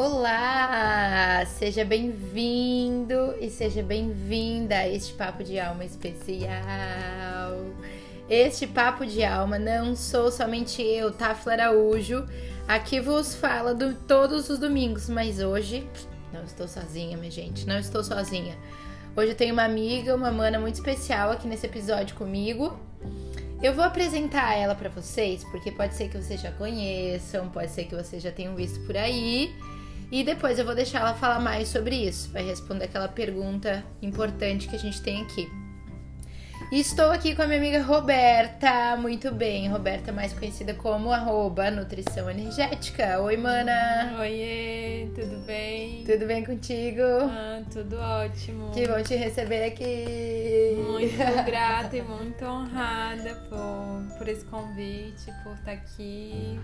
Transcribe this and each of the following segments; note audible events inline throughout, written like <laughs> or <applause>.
Olá! Seja bem-vindo e seja bem-vinda a este Papo de Alma especial. Este Papo de Alma não sou somente eu, Tafla Araújo. Aqui vos fala do, todos os domingos, mas hoje não estou sozinha, minha gente, não estou sozinha. Hoje eu tenho uma amiga, uma mana muito especial aqui nesse episódio comigo. Eu vou apresentar ela para vocês, porque pode ser que vocês já conheçam, pode ser que vocês já tenham visto por aí. E depois eu vou deixar ela falar mais sobre isso, vai responder aquela pergunta importante que a gente tem aqui. E estou aqui com a minha amiga Roberta, muito bem, Roberta mais conhecida como arroba Nutrição Energética. Oi, mana! Oiê, tudo bem? Tudo bem contigo? Ah, tudo ótimo. Que bom te receber aqui! Muito <laughs> grata e muito honrada por, por esse convite, por estar aqui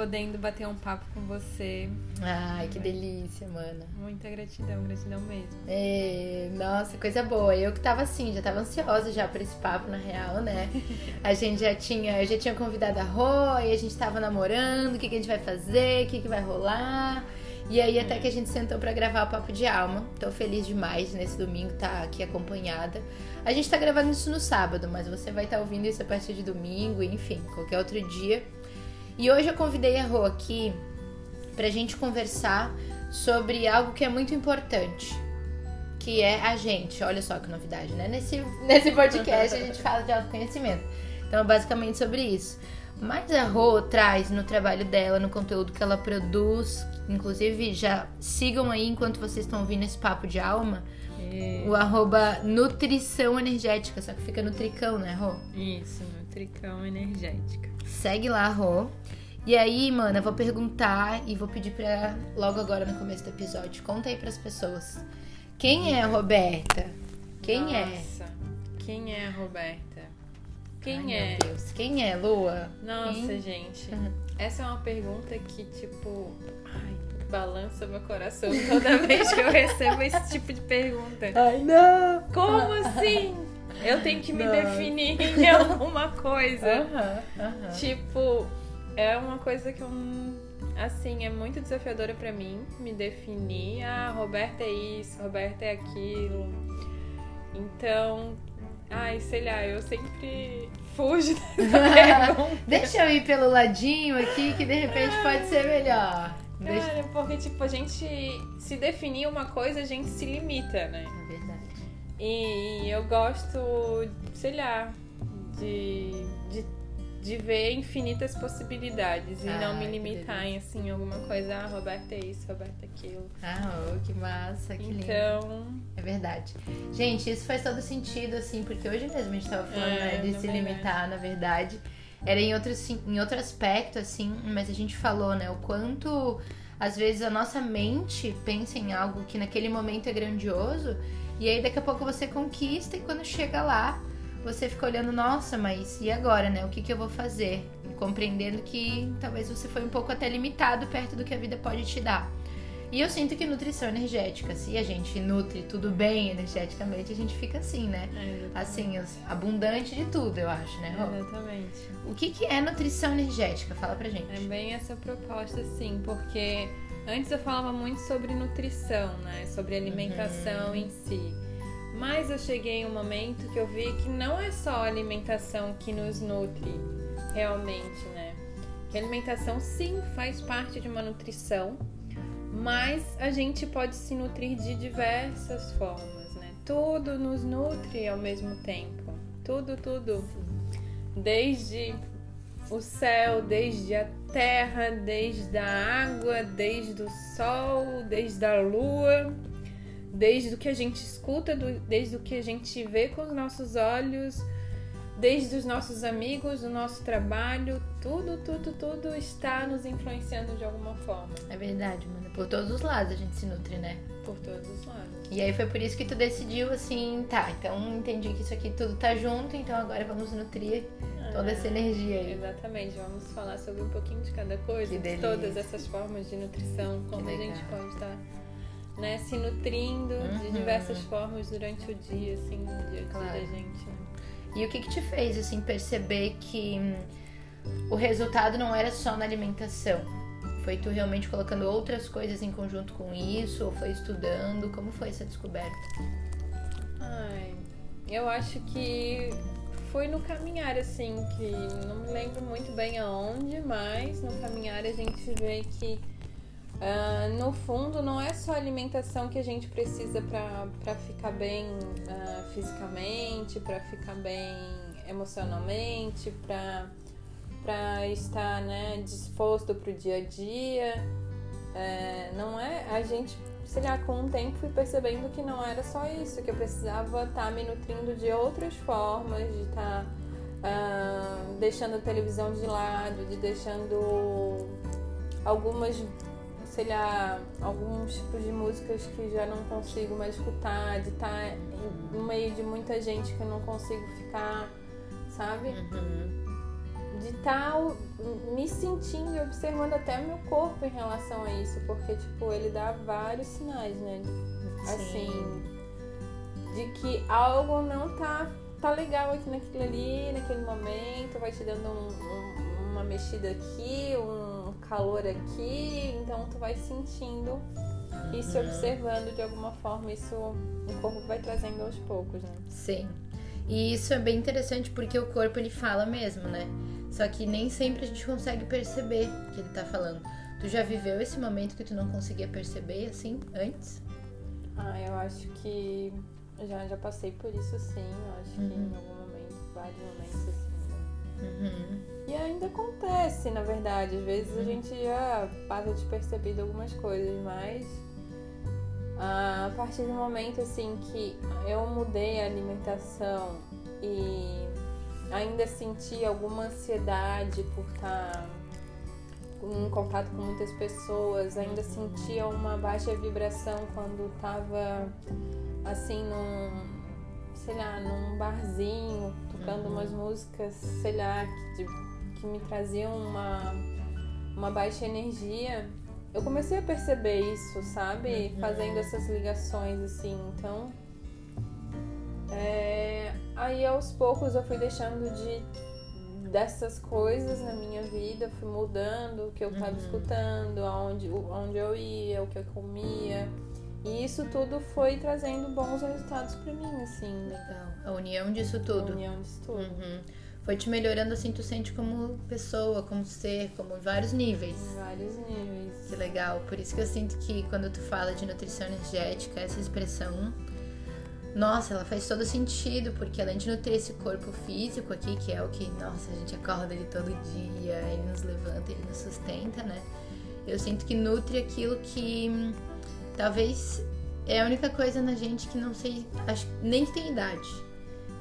podendo bater um papo com você. Ai, que delícia, mana. Muita gratidão, gratidão mesmo. É, nossa, coisa boa. Eu que tava assim, já tava ansiosa já por esse papo, na real, né? <laughs> A gente já tinha, eu já tinha convidado a Rô, e a gente tava namorando, o que, que a gente vai fazer, o que, que vai rolar. E aí até que a gente sentou para gravar o Papo de Alma. Tô feliz demais nesse domingo tá aqui acompanhada. A gente tá gravando isso no sábado, mas você vai estar tá ouvindo isso a partir de domingo, enfim, qualquer outro dia. E hoje eu convidei a Rô aqui pra gente conversar sobre algo que é muito importante, que é a gente. Olha só que novidade, né? Nesse, <laughs> nesse podcast a gente fala de autoconhecimento. Então, é basicamente sobre isso. Mas a Rô traz no trabalho dela, no conteúdo que ela produz, inclusive já sigam aí enquanto vocês estão ouvindo esse papo de alma, é. o arroba nutrição energética, só que fica no tricão, né, Rô? Isso, nutricão energética. Segue lá, Rô. E aí, mano, eu vou perguntar e vou pedir pra logo agora no começo do episódio, conta aí pras pessoas. Quem é a Roberta? Quem Nossa, é? Nossa, quem é a Roberta? Quem Ai, é? Meu Deus. Quem é, Lua? Nossa, Quem? gente. Essa é uma pergunta que, tipo, ai, balança meu coração toda <laughs> vez que eu recebo esse tipo de pergunta. Ai, não! Como assim? Eu tenho que me Não. definir em <laughs> alguma coisa. Aham, aham. Tipo, é uma coisa que eu. Assim, é muito desafiadora pra mim me definir. Ah, Roberta é isso, Roberta é aquilo. Então, ai, sei lá, eu sempre fujo <laughs> dessa pergunta. Deixa eu ir pelo ladinho aqui que de repente pode ser melhor. Deixa... Cara, porque, tipo, a gente se definir uma coisa, a gente se limita, né? E eu gosto, sei lá, de, de, de ver infinitas possibilidades e não Ai, me limitar em assim alguma coisa, ah, Roberta é isso, Roberta é aquilo. Ah, oh, que massa, que lindo. Então, É verdade. Gente, isso faz todo sentido, assim, porque hoje mesmo a gente tava falando, É, né, de se verdade. limitar, na verdade. Era em outro, em outro aspecto, assim, mas a gente falou, né, o quanto às vezes a nossa mente pensa em algo que naquele momento é grandioso, e aí daqui a pouco você conquista e quando chega lá, você fica olhando, nossa, mas e agora, né? O que, que eu vou fazer? Compreendendo que talvez você foi um pouco até limitado perto do que a vida pode te dar. E eu sinto que nutrição energética, se a gente nutre tudo bem energeticamente, a gente fica assim, né? é, Assim, abundante de tudo, eu acho, né, Rô? exatamente. O que, que é nutrição energética? Fala pra É gente. bem essa proposta, sim, porque antes eu falava muito sobre nutrição, né? Sobre alimentação em si. Mas eu cheguei em um momento que eu vi que não é só a alimentação que nos nutre, realmente, né? Que a alimentação sim faz parte de uma nutrição, mas a gente pode se nutrir de diversas formas, né? Tudo nos nutre ao mesmo tempo. Tudo, tudo. Desde o céu, desde a terra, desde a água, desde o sol, desde a lua, desde o que a gente escuta, desde o que a gente vê com os nossos olhos, desde os nossos amigos, o nosso trabalho, tudo, tudo, tudo está nos influenciando de alguma forma, É verdade, mano. Por todos os lados a gente se nutre, né? por todos os lados. E aí foi por isso que tu decidiu assim, tá, então entendi que isso aqui tudo tá junto, então agora vamos nutrir toda essa energia aí. Exatamente, vamos falar sobre um pouquinho de cada coisa, de todas essas formas de nutrição, como a gente pode estar né, se nutrindo de Uhum. diversas formas durante o dia, assim, no dia a dia Claro. da gente. né? E o que, que te fez, assim, perceber que hum, o resultado não era só na alimentação? Foi tu realmente colocando outras coisas em conjunto com isso? Ou foi estudando? Como foi essa descoberta? Ai, eu acho que foi no caminhar, assim, que não me lembro muito bem aonde, mas no caminhar a gente vê que uh, no fundo não é só alimentação que a gente precisa para ficar bem uh, fisicamente, para ficar bem emocionalmente, para estar né, disposto para o dia a dia. É, não é a gente sei lá, com o tempo fui percebendo que não era só isso, que eu precisava estar tá me nutrindo de outras formas, de estar tá, uh, deixando a televisão de lado, de deixando algumas, sei lá, alguns tipos de músicas que já não consigo mais escutar, de estar tá no meio de muita gente que eu não consigo ficar, sabe? Uhum de estar tá me sentindo e observando até o meu corpo em relação a isso, porque tipo, ele dá vários sinais, né? Assim, de que algo não tá tá legal aqui naquilo ali, naquele momento, vai te dando um, um, uma mexida aqui, um calor aqui, então tu vai sentindo e se uhum. observando de alguma forma, isso o corpo vai trazendo aos poucos, né? Sim. E isso é bem interessante porque o corpo ele fala mesmo, né? Só que nem sempre a gente consegue perceber o que ele tá falando. Tu já viveu esse momento que tu não conseguia perceber assim antes? Ah, eu acho que já, já passei por isso sim. Eu acho uhum. que em uhum. algum momento, vários momentos assim. Né? Uhum. E ainda acontece, na verdade. Às vezes uhum. a gente já passa despercebido algumas coisas, mas a partir do momento assim que eu mudei a alimentação e ainda senti alguma ansiedade por estar em contato com muitas pessoas, ainda sentia uma baixa vibração quando estava assim num, sei lá, num barzinho, tocando uhum. umas músicas, sei lá, que, que me traziam uma, uma baixa energia. Eu comecei a perceber isso, sabe? Uhum. Fazendo essas ligações assim. Então, é, aí aos poucos eu fui deixando de dessas coisas na minha vida, fui mudando o que eu estava uhum. escutando, aonde, onde eu ia, o que eu comia. E isso tudo foi trazendo bons resultados para mim, assim. Legal. A união disso tudo. A união disso tudo. Uhum. Foi te melhorando assim, tu sente como pessoa, como ser, como em vários níveis. Em vários níveis. Que legal. Por isso que eu sinto que quando tu fala de nutrição energética, essa expressão nossa, ela faz todo sentido, porque além de nutrir esse corpo físico aqui, que é o que, nossa, a gente acorda ele todo dia, ele nos levanta, ele nos sustenta, né? Eu sinto que nutre aquilo que hum, talvez é a única coisa na gente que não sei, acho nem que tem idade,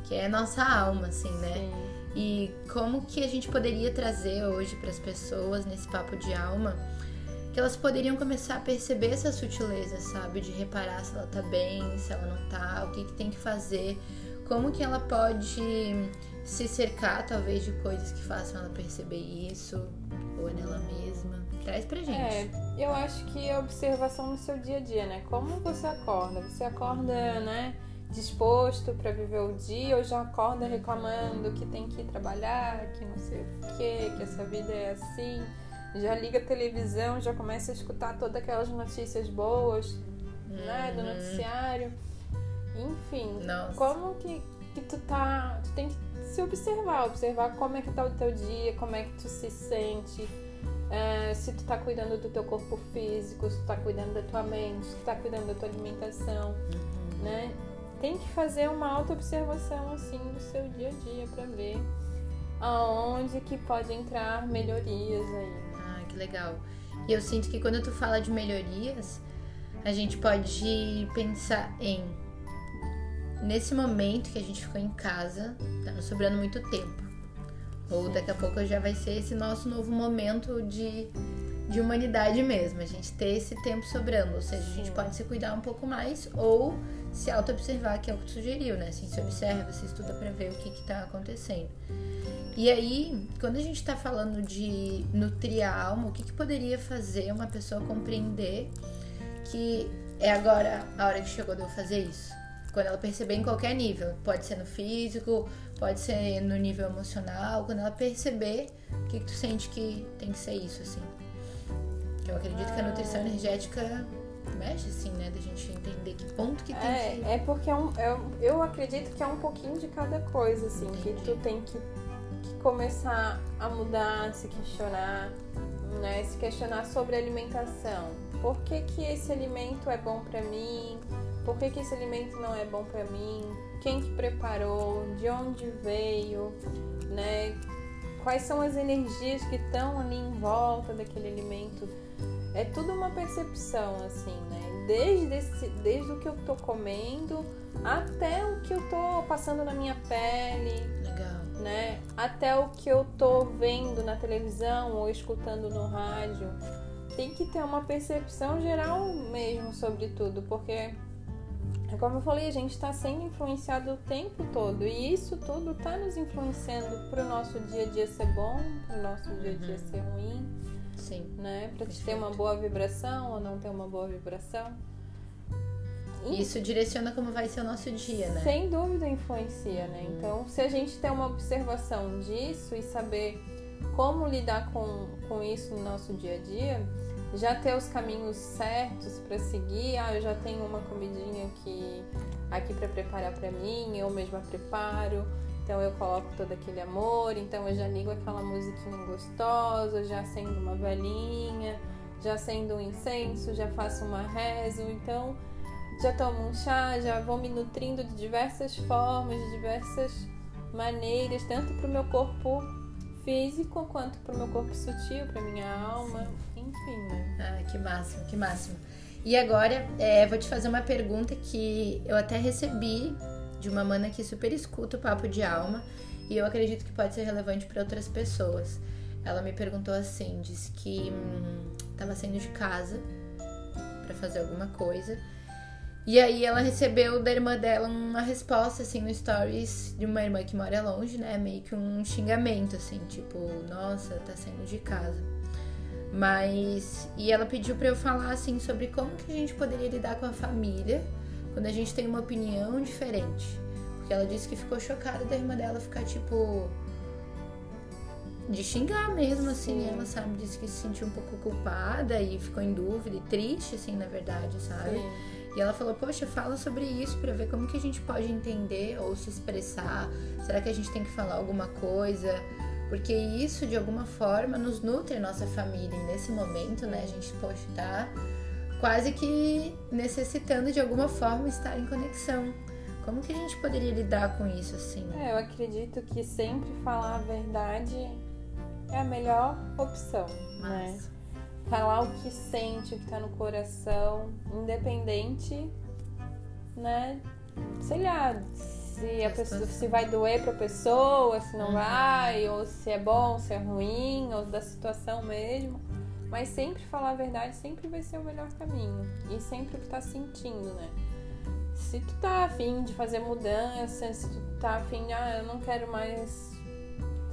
que é a nossa alma, assim, né? Sim. E como que a gente poderia trazer hoje para as pessoas nesse papo de alma? Elas poderiam começar a perceber essa sutileza, sabe? De reparar se ela tá bem, se ela não tá, o que, que tem que fazer, como que ela pode se cercar, talvez, de coisas que façam ela perceber isso, ou nela mesma. Traz pra gente. É, eu acho que a observação no seu dia a dia, né? Como você acorda? Você acorda, né? disposto para viver o dia ou já acorda reclamando que tem que trabalhar, que não sei o que, que essa vida é assim já liga a televisão, já começa a escutar todas aquelas notícias boas, né, do uhum. noticiário. Enfim, Nossa. como que, que tu tá. Tu tem que se observar, observar como é que tá o teu dia, como é que tu se sente. É, se tu tá cuidando do teu corpo físico, se tu tá cuidando da tua mente, se tu tá cuidando da tua alimentação, uhum. né? Tem que fazer uma auto-observação assim do seu dia a dia para ver aonde que pode entrar melhorias aí que legal. E eu sinto que quando tu fala de melhorias, a gente pode pensar em nesse momento que a gente ficou em casa, tá nos sobrando muito tempo. Ou daqui a pouco já vai ser esse nosso novo momento de, de humanidade mesmo, a gente ter esse tempo sobrando. Ou seja, a gente pode se cuidar um pouco mais ou se auto-observar, que é o que tu sugeriu, né? Assim, se observa, se estuda para ver o que está acontecendo. E aí, quando a gente está falando de nutrir a alma, o que, que poderia fazer uma pessoa compreender que é agora a hora que chegou de eu fazer isso? Quando ela perceber em qualquer nível, pode ser no físico, pode ser no nível emocional, quando ela perceber, o que, que tu sente que tem que ser isso, assim? Eu acredito que a nutrição energética mexe, assim, né? Da gente entender que ponto que tem é, que... É porque é um, é, eu acredito que é um pouquinho de cada coisa, assim, Entendi. que tu tem que, que começar a mudar, se questionar, né? Se questionar sobre alimentação. Por que, que esse alimento é bom para mim? Por que, que esse alimento não é bom para mim? Quem que preparou? De onde veio? Né? Quais são as energias que estão ali em volta daquele alimento? É tudo uma percepção, assim, né? Desde, esse, desde o que eu tô comendo até o que eu tô passando na minha pele. Legal. Né? Até o que eu tô vendo na televisão ou escutando no rádio. Tem que ter uma percepção geral mesmo sobre tudo, porque como eu falei, a gente está sendo influenciado o tempo todo e isso tudo está nos influenciando para o nosso dia a dia ser bom, para o nosso dia a dia uhum. ser ruim. Sim. Né? Para ter uma boa vibração ou não ter uma boa vibração. E isso direciona como vai ser o nosso dia, né? Sem dúvida influencia, né? Então, se a gente tem uma observação disso e saber como lidar com, com isso no nosso dia a dia, já ter os caminhos certos para seguir. Ah, eu já tenho uma comidinha aqui, aqui para preparar para mim, eu mesma preparo. Então eu coloco todo aquele amor, então eu já ligo aquela musiquinha gostosa, já acendo uma velhinha, já acendo um incenso, já faço uma rezo, então já tomo um chá, já vou me nutrindo de diversas formas, de diversas maneiras, tanto para o meu corpo físico quanto para o meu corpo sutil, para minha alma, enfim, né? Ah, que máximo, que máximo. E agora, é, vou te fazer uma pergunta que eu até recebi de uma mana que super escuta o papo de alma e eu acredito que pode ser relevante para outras pessoas. Ela me perguntou assim, disse que hum, tava saindo de casa para fazer alguma coisa. E aí ela recebeu da irmã dela uma resposta assim no stories de uma irmã que mora longe, né? Meio que um xingamento assim, tipo, nossa, tá saindo de casa. Mas e ela pediu para eu falar assim sobre como que a gente poderia lidar com a família quando a gente tem uma opinião diferente. Porque ela disse que ficou chocada da irmã dela ficar tipo. de xingar mesmo, assim. Sim. Ela, sabe, disse que se sentiu um pouco culpada e ficou em dúvida e triste, assim, na verdade, sabe? Sim. E ela falou: Poxa, fala sobre isso para ver como que a gente pode entender ou se expressar. Será que a gente tem que falar alguma coisa? Porque isso, de alguma forma, nos nutre a nossa família. E nesse momento, né, a gente, poxa, tá quase que necessitando de alguma forma estar em conexão. Como que a gente poderia lidar com isso assim? É, eu acredito que sempre falar a verdade é a melhor opção, né? Falar o que sente, o que tá no coração, independente, né? Sei lá, se a pessoa se vai doer pra pessoa, se não uhum. vai, ou se é bom, se é ruim, ou da situação mesmo. Mas sempre falar a verdade sempre vai ser o melhor caminho. E sempre o que tá sentindo, né? Se tu tá afim de fazer mudança, se tu tá afim, ah, eu não quero mais.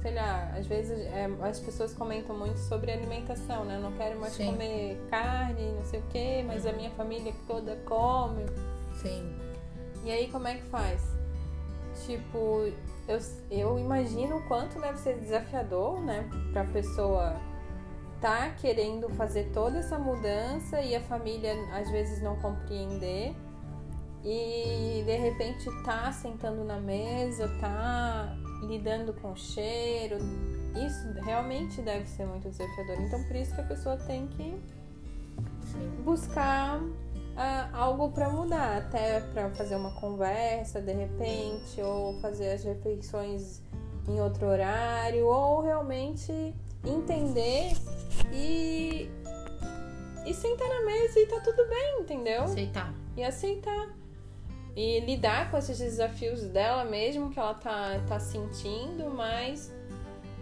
Sei lá, às vezes é, as pessoas comentam muito sobre alimentação, né? Eu não quero mais Sim. comer carne, não sei o quê, mas a minha família toda come. Sim. E aí como é que faz? Tipo, eu, eu imagino o quanto deve ser desafiador, né, pra pessoa tá querendo fazer toda essa mudança e a família às vezes não compreender e de repente tá sentando na mesa, tá lidando com cheiro. Isso realmente deve ser muito desafiador. Então por isso que a pessoa tem que buscar uh, algo para mudar, até para fazer uma conversa de repente, ou fazer as refeições em outro horário, ou realmente entender e e sentar na mesa e tá tudo bem, entendeu? Aceitar. E aceitar. E lidar com esses desafios dela mesmo que ela tá, tá sentindo, mas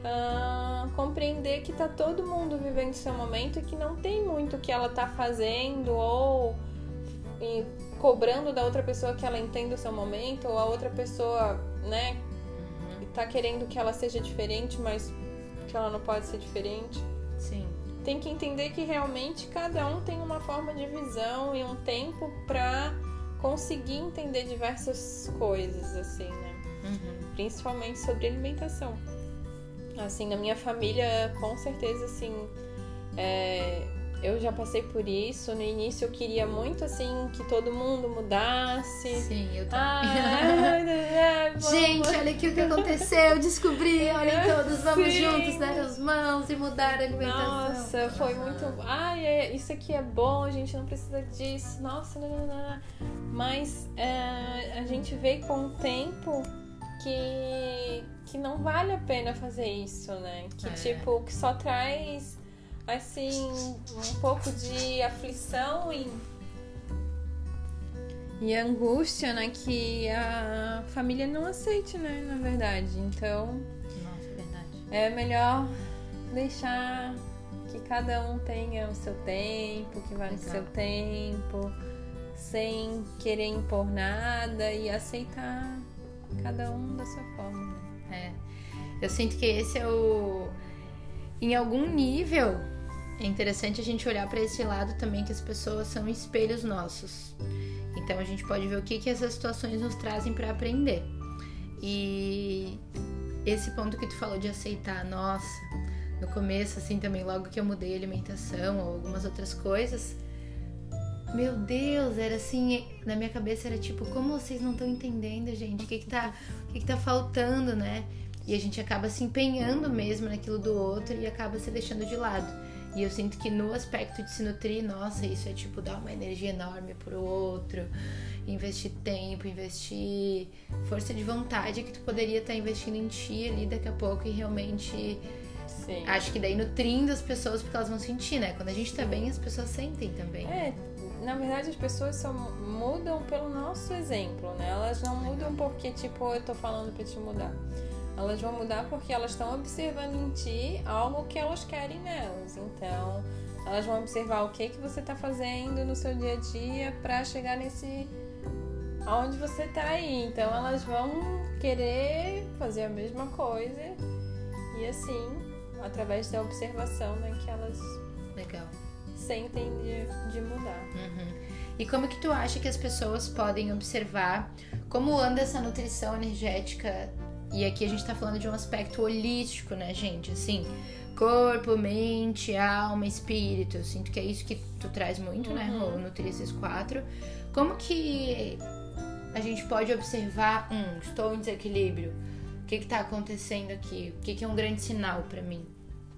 uh, compreender que tá todo mundo vivendo seu momento e que não tem muito que ela tá fazendo ou cobrando da outra pessoa que ela entenda o seu momento, ou a outra pessoa, né, uhum. tá querendo que ela seja diferente, mas que ela não pode ser diferente. Sim. Tem que entender que realmente cada um tem uma forma de visão e um tempo para conseguir entender diversas coisas, assim, né? Uhum. Principalmente sobre alimentação. Assim, na minha família, com certeza, assim, é, eu já passei por isso. No início eu queria muito assim que todo mundo mudasse. Sim, eu Ah, também. é, vamos. Gente, olha aqui o que aconteceu, eu descobri, olhem todos, vamos Sim. juntos dar as mãos e mudar a alimentação. Nossa, foi muito. Ai, é, isso aqui é bom, a gente não precisa disso. Nossa. Mas é, a gente vê com o tempo que, que não vale a pena fazer isso, né? Que É. tipo, que só traz assim um pouco de aflição e, e angústia, né? Que a família não aceite, né? Na verdade. Então. Nossa, é verdade. É melhor deixar que cada um tenha o seu tempo, que vá no Legal. seu tempo, sem querer impor nada e aceitar cada um da sua forma. né? É. Eu sinto que esse é o. Em algum nível, é interessante a gente olhar para esse lado também, que as pessoas são espelhos nossos. Então a gente pode ver o que, que essas situações nos trazem para aprender. E esse ponto que tu falou de aceitar, nossa, no começo, assim, também, logo que eu mudei a alimentação ou algumas outras coisas. Meu Deus, era assim, na minha cabeça era tipo, como vocês não estão entendendo, gente? O que que tá, o que que tá faltando, né? E a gente acaba se empenhando mesmo naquilo do outro e acaba se deixando de lado. E eu sinto que no aspecto de se nutrir, nossa, isso é tipo dar uma energia enorme pro outro, investir tempo, investir força de vontade que tu poderia estar investindo em ti ali daqui a pouco e realmente Sim. acho que daí nutrindo as pessoas porque elas vão sentir, né? Quando a gente tá bem, as pessoas sentem também. É, na verdade as pessoas só mudam pelo nosso exemplo, né? Elas não mudam porque, tipo, eu tô falando pra te mudar. Elas vão mudar porque elas estão observando em ti algo que elas querem nelas. Então, elas vão observar o que que você tá fazendo no seu dia a dia pra chegar nesse aonde você tá aí. Então, elas vão querer fazer a mesma coisa e assim, através da observação, né, que elas Legal. sentem de, de mudar. Uhum. E como que tu acha que as pessoas podem observar como anda essa nutrição energética? E aqui a gente tá falando de um aspecto holístico, né, gente? Assim, corpo, mente, alma, espírito. Eu sinto que é isso que tu traz muito, né, Uhum. Rô? Nutrir esses quatro. Como que a gente pode observar, um, estou em desequilíbrio? O que que tá acontecendo aqui? O que que é um grande sinal pra mim?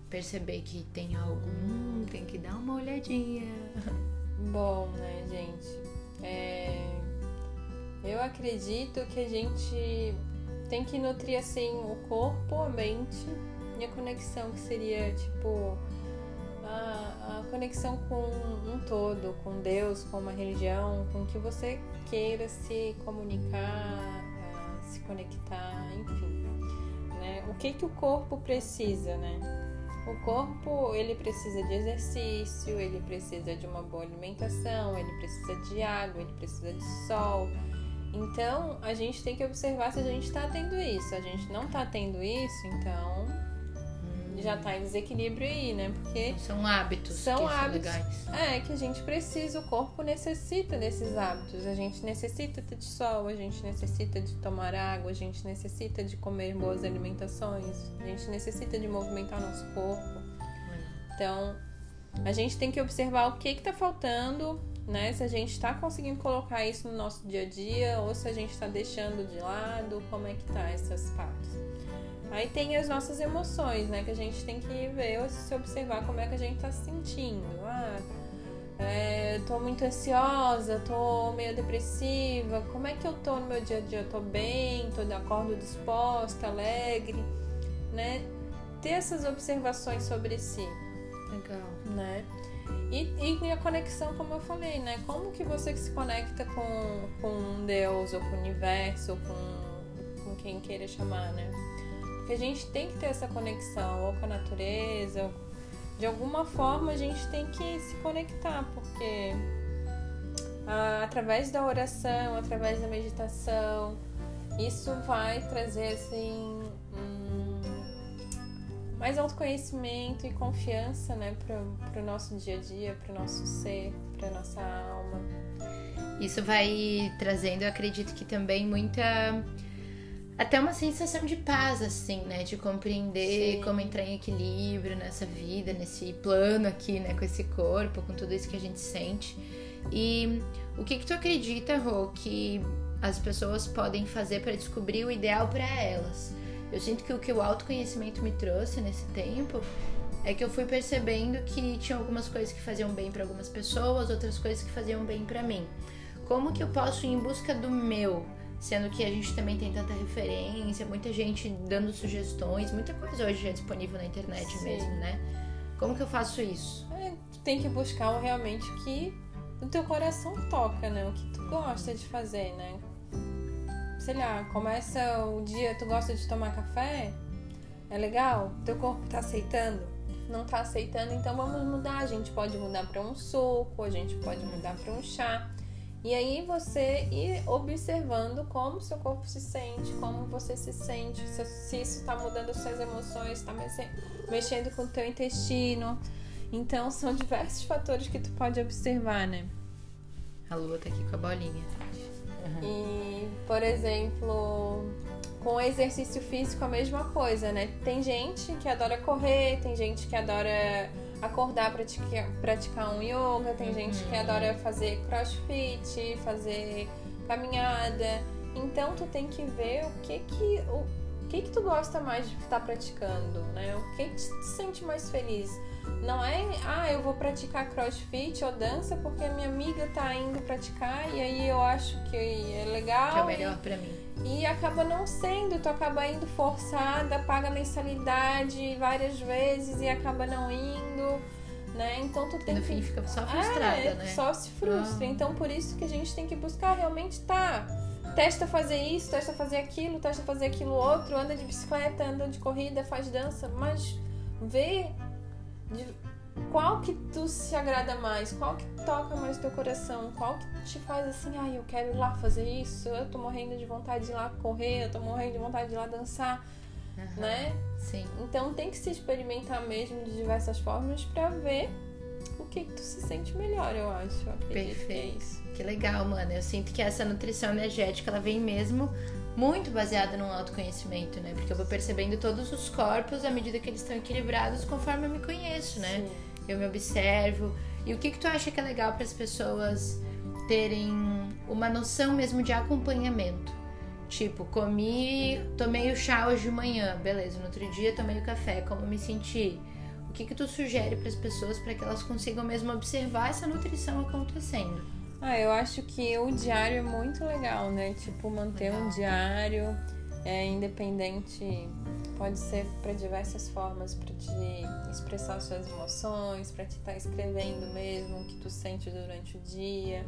Perceber que tem algo, hum, tem que dar uma olhadinha. <laughs> Bom, né, gente? É, Eu acredito que a gente tem que nutrir assim o corpo, a mente e a conexão, que seria tipo a, a conexão com um todo, com Deus, com uma religião, com que você queira se comunicar, ah, se conectar, enfim. Né? O que, que o corpo precisa, né? O corpo, ele precisa de exercício, ele precisa de uma boa alimentação, ele precisa de água, ele precisa de sol. Então, a gente tem que observar se a gente está tendo isso. A gente não está tendo isso, então já está em desequilíbrio aí, né? Porque São hábitos São hábitos. legais. é que a gente precisa, o corpo necessita desses hábitos. A gente necessita de sol, a gente necessita de tomar água, a gente necessita de comer boas alimentações, a gente necessita de movimentar nosso corpo. Então, a gente tem que observar o que está faltando, né? Se a gente está conseguindo colocar isso no nosso dia a dia ou se a gente está deixando de lado, como é que tá essas partes. Aí tem as nossas emoções, né? Que a gente tem que ver, se observar como é que a gente tá se sentindo. Ah, é, tô muito ansiosa, tô meio depressiva. Como é que eu tô no meu dia a dia? Eu tô bem, tô de acordo disposta, alegre, né? Ter essas observações sobre si Legal. né? E, e a conexão, como eu falei, né? Como que você se conecta com, com Deus, ou com o universo, ou com, com quem queira chamar, né? Porque a gente tem que ter essa conexão, ou com a natureza, ou de alguma forma a gente tem que se conectar, porque ah, através da oração, através da meditação, isso vai trazer assim mais autoconhecimento e confiança, né, pro, pro nosso dia a dia, pro nosso ser, pra nossa alma. Isso vai trazendo, eu acredito que também muita até uma sensação de paz, assim, né? De compreender Sim. como entrar em equilíbrio nessa vida, nesse plano aqui, né? Com esse corpo, com tudo isso que a gente sente. E o que que tu acredita, Rô, que as pessoas podem fazer para descobrir o ideal para elas? Eu sinto que o que o autoconhecimento me trouxe nesse tempo é que eu fui percebendo que tinha algumas coisas que faziam bem para algumas pessoas, outras coisas que faziam bem para mim. Como que eu posso ir em busca do meu? Sendo que a gente também tem tanta referência, muita gente dando sugestões, muita coisa hoje já é disponível na internet Sim. mesmo, né? Como que eu faço isso? É, tem que buscar realmente o que o teu coração toca, né? O que tu gosta de fazer, né? Sei lá, começa o dia, tu gosta de tomar café? É legal? Teu corpo tá aceitando? Não tá aceitando, então vamos mudar. A gente pode mudar para um suco, a gente pode mudar para um chá. E aí você ir observando como seu corpo se sente, como você se sente, se, isso está mudando as suas emoções, está mexendo com o teu intestino. Então são diversos fatores que tu pode observar, né? A lua tá aqui com a bolinha. Uhum. E, por exemplo, com o exercício físico a mesma coisa, né? Tem gente que adora correr, tem gente que adora acordar praticar, praticar um yoga, tem uhum. gente que adora fazer crossfit, fazer caminhada. Então tu tem que ver o que que o, o que que tu gosta mais de estar praticando, né? O que, que te sente mais feliz? Não é, ah, eu vou praticar crossfit ou dança porque a minha amiga tá indo praticar e aí eu acho que é legal. Que é o melhor pra mim. E acaba não sendo, tu acaba indo forçada, paga mensalidade várias vezes e acaba não indo. Né? Então tu tem no que... fim fica só frustrada, é, né? Só se frustra. Ah. Então por isso que a gente tem que buscar realmente tá. Testa fazer isso, testa fazer aquilo, testa fazer aquilo outro, anda de bicicleta, anda de corrida, faz dança, mas vê de qual que tu se agrada mais, qual que toca mais teu coração, qual que te faz assim, ai, ah, eu quero ir lá fazer isso, eu tô morrendo de vontade de ir lá correr, eu tô morrendo de vontade de ir lá dançar, uhum, né? Sim. Então tem que se experimentar mesmo de diversas formas para ver o que, que tu se sente melhor, eu acho. Eu Perfeito. Que, é que legal, mano. Eu sinto que essa nutrição energética ela vem mesmo muito baseada no autoconhecimento, né? Porque eu vou percebendo todos os corpos à medida que eles estão equilibrados conforme eu me conheço, né? Sim. Eu me observo. E o que que tu acha que é legal para as pessoas terem uma noção mesmo de acompanhamento? Tipo, comi, tomei o chá hoje de manhã, beleza. No outro dia tomei o café, como me senti? O que que tu sugere para as pessoas para que elas consigam mesmo observar essa nutrição acontecendo? Ah, eu acho que o diário é muito legal, né? Tipo, manter legal. um diário é independente, pode ser para diversas formas, para te expressar suas emoções, para te estar tá escrevendo mesmo o que tu sente durante o dia,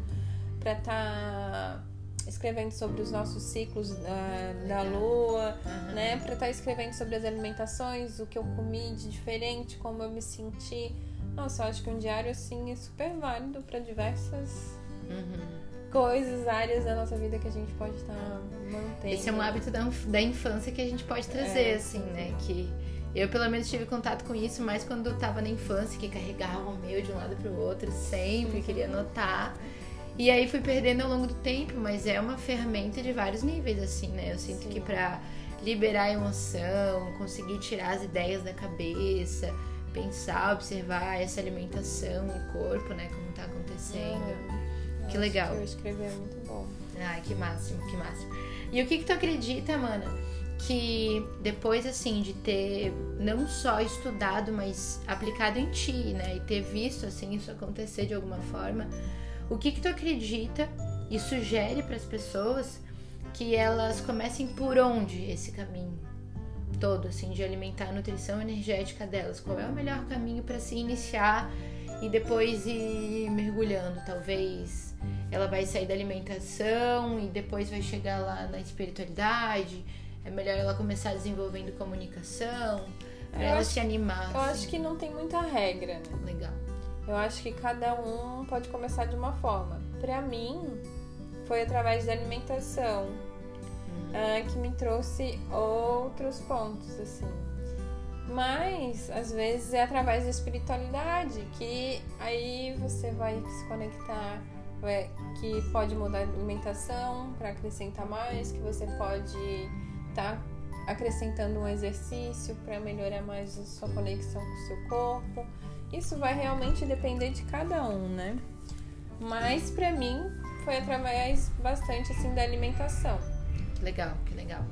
para estar tá escrevendo sobre os nossos ciclos da, da lua, uhum. né? Para estar tá escrevendo sobre as alimentações, o que eu comi de diferente, como eu me senti. Nossa, eu acho que um diário assim é super válido para diversas Uhum. Coisas, áreas da nossa vida que a gente pode estar tá mantendo. Esse é um hábito da, da infância que a gente pode trazer, é, assim, né? Que eu, pelo menos, tive contato com isso mais quando eu tava na infância, que carregava o meu de um lado pro outro, sempre queria anotar. E aí fui perdendo ao longo do tempo, mas é uma ferramenta de vários níveis, assim, né? Eu sinto Sim. que pra liberar a emoção, conseguir tirar as ideias da cabeça, pensar, observar essa alimentação e corpo, né? Como tá acontecendo. Uhum. Que legal. Que eu escrevi é muito bom. Ai, que máximo, que máximo. E o que que tu acredita, mana? Que depois, assim, de ter não só estudado, mas aplicado em ti, né? E ter visto, assim, isso acontecer de alguma forma, o que que tu acredita e sugere para as pessoas que elas comecem por onde esse caminho todo, assim, de alimentar a nutrição energética delas? Qual é o melhor caminho para se iniciar e depois ir mergulhando, talvez ela vai sair da alimentação e depois vai chegar lá na espiritualidade. É melhor ela começar desenvolvendo comunicação, pra ela se animar. Eu assim. acho que não tem muita regra, né? Legal. Eu acho que cada um pode começar de uma forma. Para mim, foi através da alimentação hum. uh, que me trouxe outros pontos, assim. Mas, às vezes, é através da espiritualidade que aí você vai se conectar é, que pode mudar a alimentação para acrescentar mais, que você pode estar tá acrescentando um exercício para melhorar mais a sua conexão com o seu corpo. Isso vai realmente depender de cada um, né? Mas para mim foi através bastante assim da alimentação. Legal, que legal.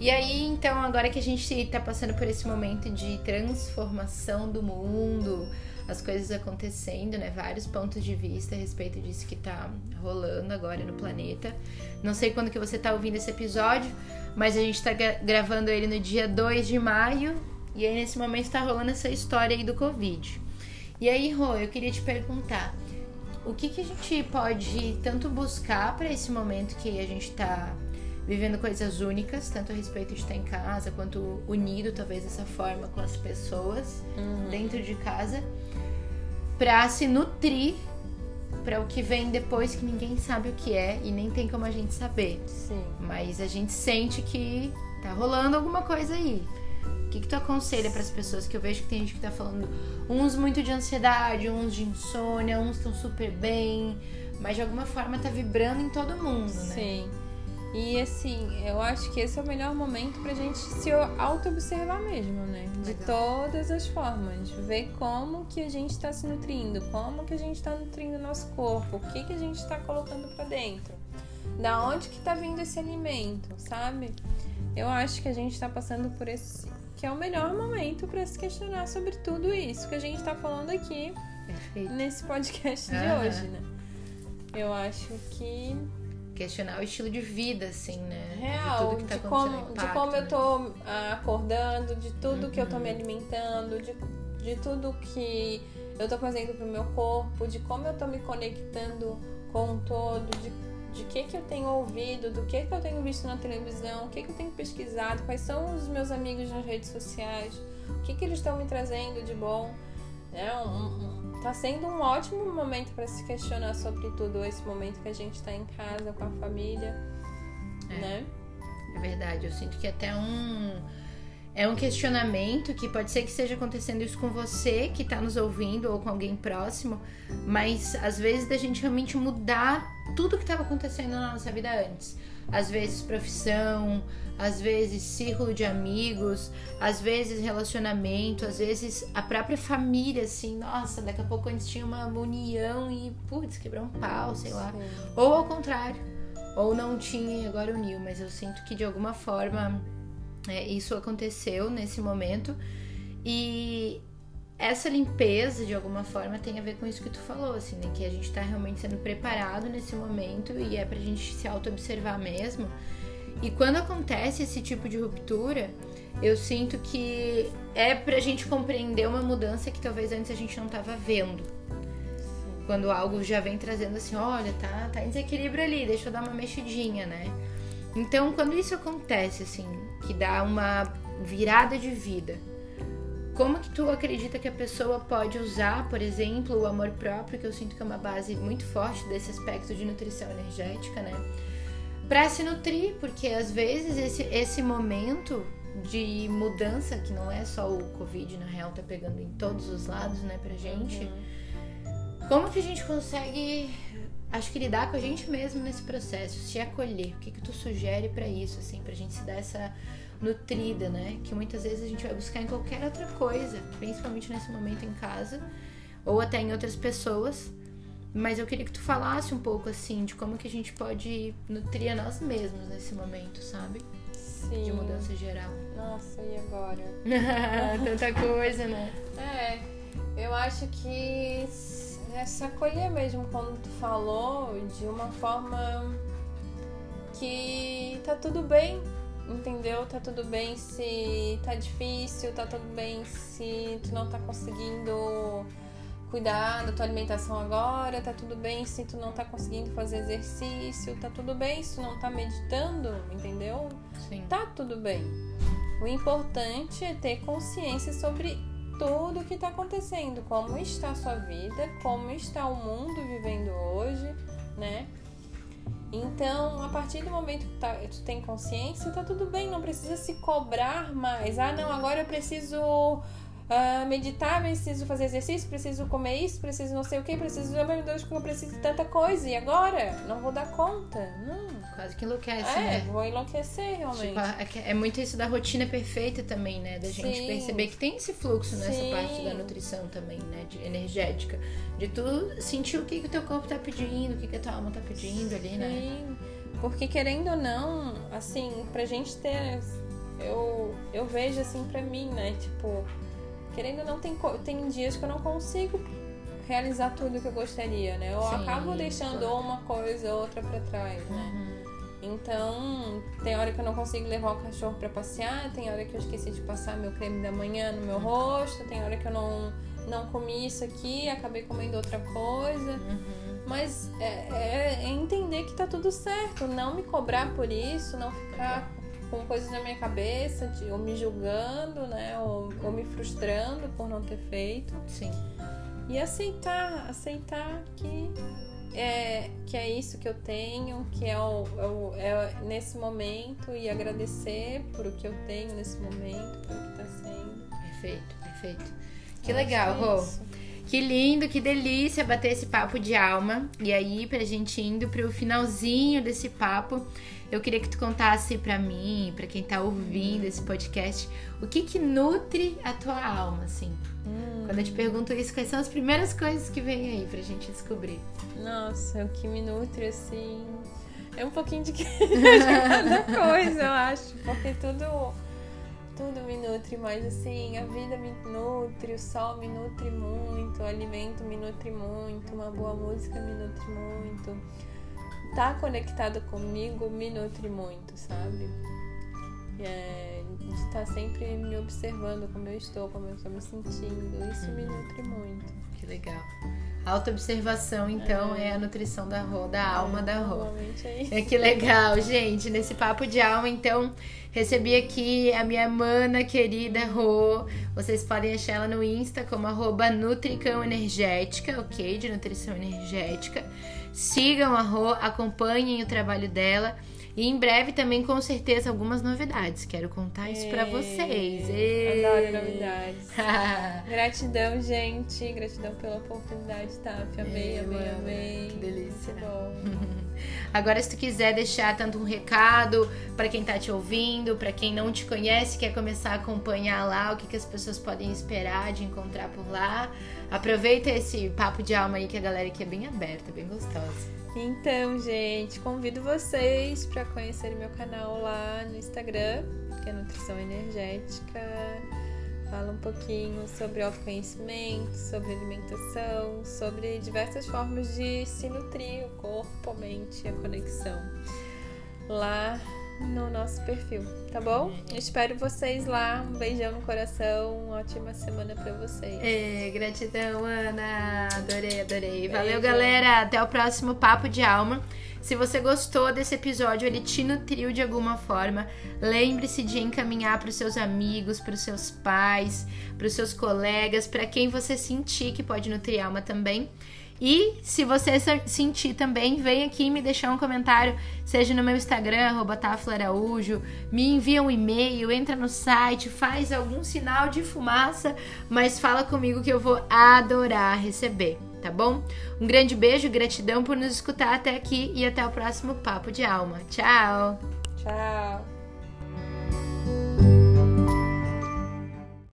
E aí, então, agora que a gente está passando por esse momento de transformação do mundo, as coisas acontecendo, né? Vários pontos de vista a respeito disso que tá rolando agora no planeta. Não sei quando que você tá ouvindo esse episódio, mas a gente tá gravando ele no dia 2 de maio. E aí, nesse momento, tá rolando essa história aí do Covid. E aí, Rô, eu queria te perguntar o que, que a gente pode tanto buscar para esse momento que a gente tá vivendo coisas únicas, tanto a respeito de estar em casa, quanto unido, talvez dessa forma, com as pessoas uhum. dentro de casa, para se nutrir para o que vem depois que ninguém sabe o que é e nem tem como a gente saber. Sim. Mas a gente sente que tá rolando alguma coisa aí. O que, que tu aconselha para as pessoas que eu vejo que tem gente que tá falando uns muito de ansiedade, uns de insônia, uns estão super bem, mas de alguma forma tá vibrando em todo mundo, né? Sim. E assim, eu acho que esse é o melhor momento pra gente se auto-observar mesmo, né? De Legal. todas as formas. Ver como que a gente está se nutrindo, como que a gente está nutrindo o nosso corpo, o que que a gente está colocando para dentro. Da onde que tá vindo esse alimento, sabe? Eu acho que a gente está passando por esse que é o melhor momento para se questionar sobre tudo isso que a gente está falando aqui Perfeito. nesse podcast de hoje, né? Eu acho que questionar o estilo de vida, assim, né? Real, de, tá de como, impacto, de como eu tô ah, acordando, de tudo uhum. que eu tô me uhum. alimentando, de, de tudo que eu tô fazendo pro meu corpo, de como eu tô me conectando com o todo, de, de que que eu tenho ouvido, do que que eu tenho visto na televisão, o que que eu tenho pesquisado, quais são os meus amigos nas redes sociais, o que que eles estão me trazendo de bom, né? Um, um, Tá sendo um ótimo momento para se questionar sobre tudo esse momento que a gente está em casa com a família, é, né? É verdade, eu sinto que até um é um questionamento que pode ser que esteja acontecendo isso com você que está nos ouvindo ou com alguém próximo, mas às vezes da gente realmente mudar tudo que estava acontecendo na nossa vida antes às vezes profissão, às vezes círculo de amigos, às vezes relacionamento, às vezes a própria família, assim, nossa, daqui a pouco antes tinha uma união e, putz, quebrou um pau, sei lá. Sim. Ou ao contrário, ou não tinha e agora uniu, mas eu sinto que de alguma forma é, isso aconteceu nesse momento. E essa limpeza, de alguma forma, tem a ver com isso que tu falou, assim, né? Que a gente tá realmente sendo preparado nesse momento e é pra gente se auto-observar mesmo. E quando acontece esse tipo de ruptura, eu sinto que é pra gente compreender uma mudança que talvez antes a gente não tava vendo. Quando algo já vem trazendo assim, olha, tá, tá em desequilíbrio ali, deixa eu dar uma mexidinha, né? Então, quando isso acontece, assim, que dá uma virada de vida, como que tu acredita que a pessoa pode usar, por exemplo, o amor próprio, que eu sinto que é uma base muito forte desse aspecto de nutrição energética, né? Para se nutrir, porque às vezes esse, esse momento de mudança, que não é só o Covid, na real, tá pegando em todos os lados, né, pra gente. Uhum. Como que a gente consegue, acho que lidar com a gente mesmo nesse processo, se acolher? O que que tu sugere para isso, assim, pra gente se dar essa nutrida, né? Que muitas vezes a gente vai buscar em qualquer outra coisa, principalmente nesse momento em casa, ou até em outras pessoas. Mas eu queria que tu falasse um pouco assim de como que a gente pode nutrir a nós mesmos nesse momento, sabe? Sim. De mudança geral. Nossa, e agora? <laughs> Tanta coisa, né? É, eu acho que é se acolher mesmo, como tu falou, de uma forma que tá tudo bem, entendeu? Tá tudo bem se tá difícil, tá tudo bem se tu não tá conseguindo cuidar da tua alimentação agora, tá tudo bem se tu não tá conseguindo fazer exercício, tá tudo bem se tu não tá meditando, entendeu? Sim. Tá tudo bem. O importante é ter consciência sobre tudo o que está acontecendo, como está a sua vida, como está o mundo vivendo hoje, né? Então, a partir do momento que tá, tu tem consciência, tá tudo bem, não precisa se cobrar mais. Ah, não, agora eu preciso uh, meditar, preciso fazer exercício, preciso comer isso, preciso não sei o que, preciso. Meu Deus, eu preciso de tanta coisa. E agora? Não vou dar conta. Não. Quase que enlouquece, é, né? vou enlouquecer realmente. Tipo, é muito isso da rotina perfeita também, né? Da gente Sim. perceber que tem esse fluxo nessa Sim. parte da nutrição também, né? De energética. De tu sentir o que, que o teu corpo tá pedindo, o que, que a tua alma tá pedindo ali, né? Sim. Porque querendo ou não, assim, pra gente ter. Eu, eu vejo assim pra mim, né? Tipo, querendo ou não, tem, tem dias que eu não consigo realizar tudo que eu gostaria, né? Eu Sim, acabo deixando claro. uma coisa ou outra para trás, né? Uhum. Então, tem hora que eu não consigo levar o cachorro para passear, tem hora que eu esqueci de passar meu creme da manhã no meu rosto, tem hora que eu não, não comi isso aqui, acabei comendo outra coisa. Uhum. Mas é, é, é, entender que tá tudo certo, não me cobrar por isso, não ficar com coisas na minha cabeça, de, ou me julgando, né? Ou, ou me frustrando por não ter feito. Sim. E aceitar, aceitar que é, que é isso que eu tenho, que é, o, é, é nesse momento e agradecer por o que eu tenho nesse momento, por o que está sendo. Perfeito, perfeito. Que legal, é Rô. Que lindo, que delícia bater esse papo de alma. E aí, pra gente indo pro finalzinho desse papo, eu queria que tu contasse para mim, para quem tá ouvindo esse podcast, o que que nutre a tua alma, assim. Hum. Quando eu te pergunto isso, quais são as primeiras coisas que vem aí pra gente descobrir? Nossa, o que me nutre, assim, é um pouquinho de <laughs> cada coisa, eu acho, porque tudo tudo me nutre, mas assim, a vida me nutre, o sol me nutre muito, o alimento me nutre muito, uma boa música me nutre muito tá conectado comigo me nutre muito, sabe? É, de estar tá sempre me observando como eu estou, como eu estou me sentindo. Isso me nutre muito. Que legal. Autoobservação, então, é. é a nutrição da Rô, da alma da Rô. É, é que legal, gente. Nesse papo de alma, então, recebi aqui a minha mana querida Rô. Vocês podem achar ela no Insta como arroba Nutricão Energética, ok? De nutrição energética. Sigam a Rô, acompanhem o trabalho dela. E em breve também, com certeza, algumas novidades. Quero contar isso para vocês. Ei. Adoro novidades. <laughs> Gratidão, gente. Gratidão pela oportunidade, tá? Amei, amei, amei. Que delícia. Muito bom. <laughs> Agora, se tu quiser deixar tanto um recado para quem tá te ouvindo, para quem não te conhece, quer começar a acompanhar lá, o que, que as pessoas podem esperar de encontrar por lá, aproveita esse papo de alma aí que a galera aqui é bem aberta, bem gostosa. Então, gente, convido vocês para conhecerem meu canal lá no Instagram, que é Nutrição Energética. Fala um pouquinho sobre autoconhecimento, sobre alimentação, sobre diversas formas de se nutrir o corpo, a mente e a conexão. Lá no nosso perfil, tá bom? Eu espero vocês lá. Um beijão no coração. Uma ótima semana para vocês. É, gratidão, Ana. Adorei, adorei. Beijo. Valeu, galera. Até o próximo Papo de Alma. Se você gostou desse episódio, ele te nutriu de alguma forma, lembre-se de encaminhar para os seus amigos, para os seus pais, para os seus colegas, para quem você sentir que pode nutrir alma também. E se você sentir também, vem aqui me deixar um comentário, seja no meu Instagram, Araújo, me envia um e-mail, entra no site, faz algum sinal de fumaça, mas fala comigo que eu vou adorar receber, tá bom? Um grande beijo, gratidão por nos escutar até aqui e até o próximo Papo de Alma. Tchau! Tchau!